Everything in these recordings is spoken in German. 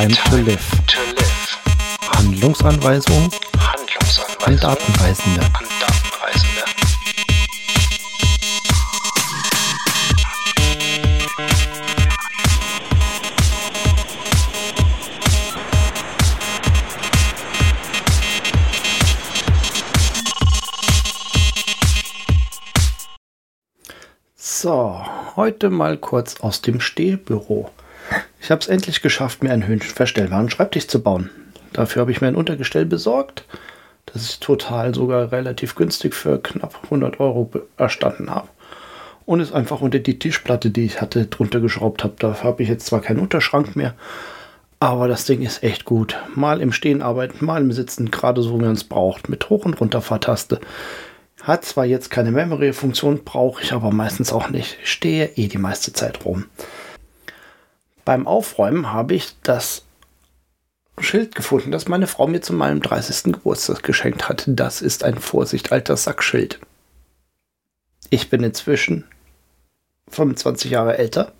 Time to live. Handlungsanweisung an Datenreisende. an Datenreisende. So, heute mal kurz aus dem Stehbüro. Ich habe es endlich geschafft, mir einen höhenverstellbaren Schreibtisch zu bauen. Dafür habe ich mir ein Untergestell besorgt, das ich total sogar relativ günstig für knapp 100 Euro erstanden habe. Und es einfach unter die Tischplatte, die ich hatte, drunter geschraubt habe. Da habe ich jetzt zwar keinen Unterschrank mehr, aber das Ding ist echt gut. Mal im Stehen arbeiten, mal im Sitzen, gerade so wie man es braucht, mit Hoch- und Runterfahrtaste. Hat zwar jetzt keine Memory-Funktion, brauche ich aber meistens auch nicht. Ich stehe eh die meiste Zeit rum. Beim Aufräumen habe ich das Schild gefunden, das meine Frau mir zu meinem 30. Geburtstag geschenkt hat. Das ist ein Vorsicht alter Sackschild. Ich bin inzwischen 25 Jahre älter.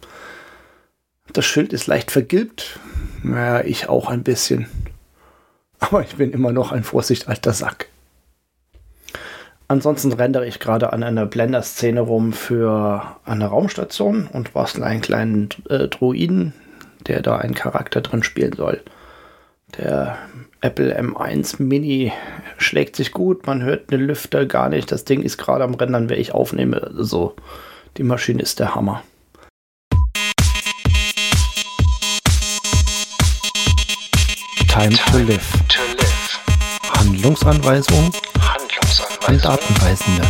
Das Schild ist leicht vergilbt. Ja, ich auch ein bisschen. Aber ich bin immer noch ein Vorsicht alter Sack. Ansonsten rendere ich gerade an einer Blender-Szene rum für eine Raumstation und bastel einen kleinen äh, Druiden, der da einen Charakter drin spielen soll. Der Apple M1 Mini schlägt sich gut, man hört den Lüfter gar nicht. Das Ding ist gerade am Rendern, wer ich aufnehme. Also, die Maschine ist der Hammer. Time to live. To live. Handlungsanweisung an Datenreisende.